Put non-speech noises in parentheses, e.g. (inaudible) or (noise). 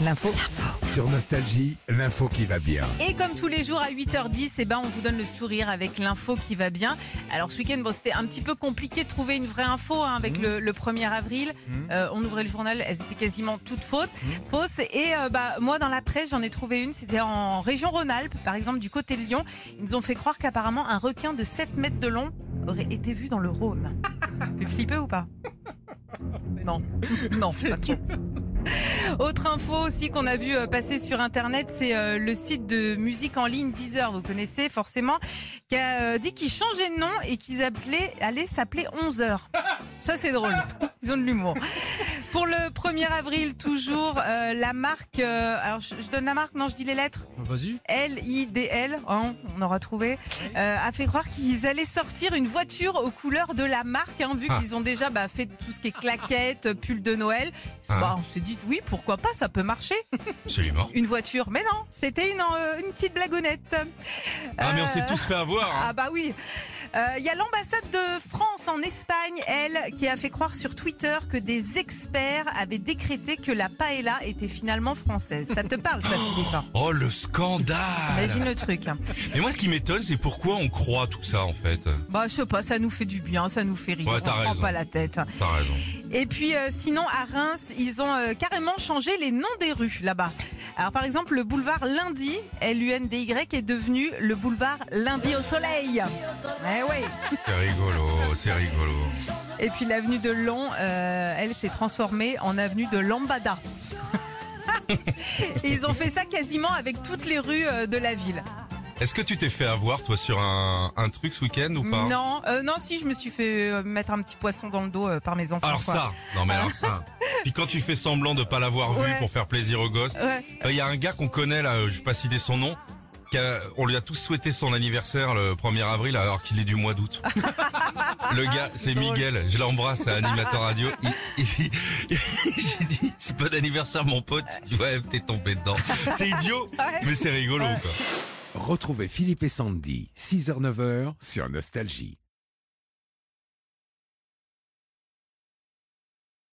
L'info. Sur Nostalgie, l'info qui va bien. Et comme tous les jours à 8h10, eh ben, on vous donne le sourire avec l'info qui va bien. Alors ce week-end, bon, c'était un petit peu compliqué de trouver une vraie info hein, avec le, le 1er avril. Euh, on ouvrait le journal, elles étaient quasiment toutes fautes, fausses. Et euh, bah, moi, dans la presse, j'en ai trouvé une. C'était en région Rhône-Alpes, par exemple, du côté de Lyon. Ils nous ont fait croire qu'apparemment un requin de 7 mètres de long aurait été vu dans le Rhône. (laughs) Tu flippé ou pas? Non, non, pas trop. Autre info aussi qu'on a vu euh, passer sur internet, c'est euh, le site de musique en ligne Deezer, vous connaissez forcément, qui a euh, dit qu'ils changeaient de nom et qu'ils allaient s'appeler 11 heures. Ça c'est drôle, (laughs) ils ont de l'humour. Pour le 1er avril, toujours, euh, la marque, euh, alors je, je donne la marque, non je dis les lettres, Vas-y. L-I-D-L, hein, on aura trouvé, euh, a fait croire qu'ils allaient sortir une voiture aux couleurs de la marque, hein, vu Ah. qu'ils ont déjà bah, fait tout ce qui est claquettes, pull de Noël. Ah. Bah, on s'est dit, oui, pourquoi pas, ça peut marcher. Absolument. Une voiture, mais non, c'était une, une petite blagonnette. Ah, mais on s'est tous fait avoir. hein. Ah bah oui. Il y a l'ambassade de France en Espagne, elle, qui a fait croire sur Twitter que des experts avaient décrété que la paella était finalement française. Ça te parle, ça, Philippe hein Oh, le scandale Imagine le truc. hein. Mais moi, ce qui m'étonne, c'est pourquoi on croit tout ça, en fait. Bah, je sais pas, ça nous fait du bien, ça nous fait rire. Ouais, on se prend pas la tête. T'as raison. Et puis, euh, sinon, à Reims, ils ont euh, carrément changé les noms des rues là-bas. Alors, par exemple, le boulevard Lundi, L-U-N-D-Y, est devenu le boulevard Lundi au Soleil. Eh oui. C'est rigolo, c'est rigolo. Et puis, l'avenue de Long, euh, elle s'est transformée en avenue de Lambada. Et (laughs) ils ont fait ça quasiment avec toutes les rues euh, de la ville. Est-ce que tu t'es fait avoir, toi, sur un, un truc ce week-end ou pas? Non, euh, non, si, je me suis fait euh, mettre un petit poisson dans le dos euh, par mes enfants. Alors quoi. ça, non mais alors (laughs) ça. Puis quand tu fais semblant de pas l'avoir vu Ouais. pour faire plaisir aux gosses, Ouais. il y a un gars qu'on connaît là, euh, je vais pas citer son nom, qui a- on lui a tous souhaité son anniversaire le 1er avril alors qu'il est du mois d'août. (laughs) le gars, c'est. Miguel, je l'embrasse, c'est animateur radio. Il, il- (laughs) J'ai dit, c'est pas d'anniversaire mon pote. Il dit, ouais, t'es tombé dedans. C'est idiot, (laughs) Ouais. mais c'est rigolo quoi. Retrouvez Philippe et Sandy, 6h-9h sur Nostalgie.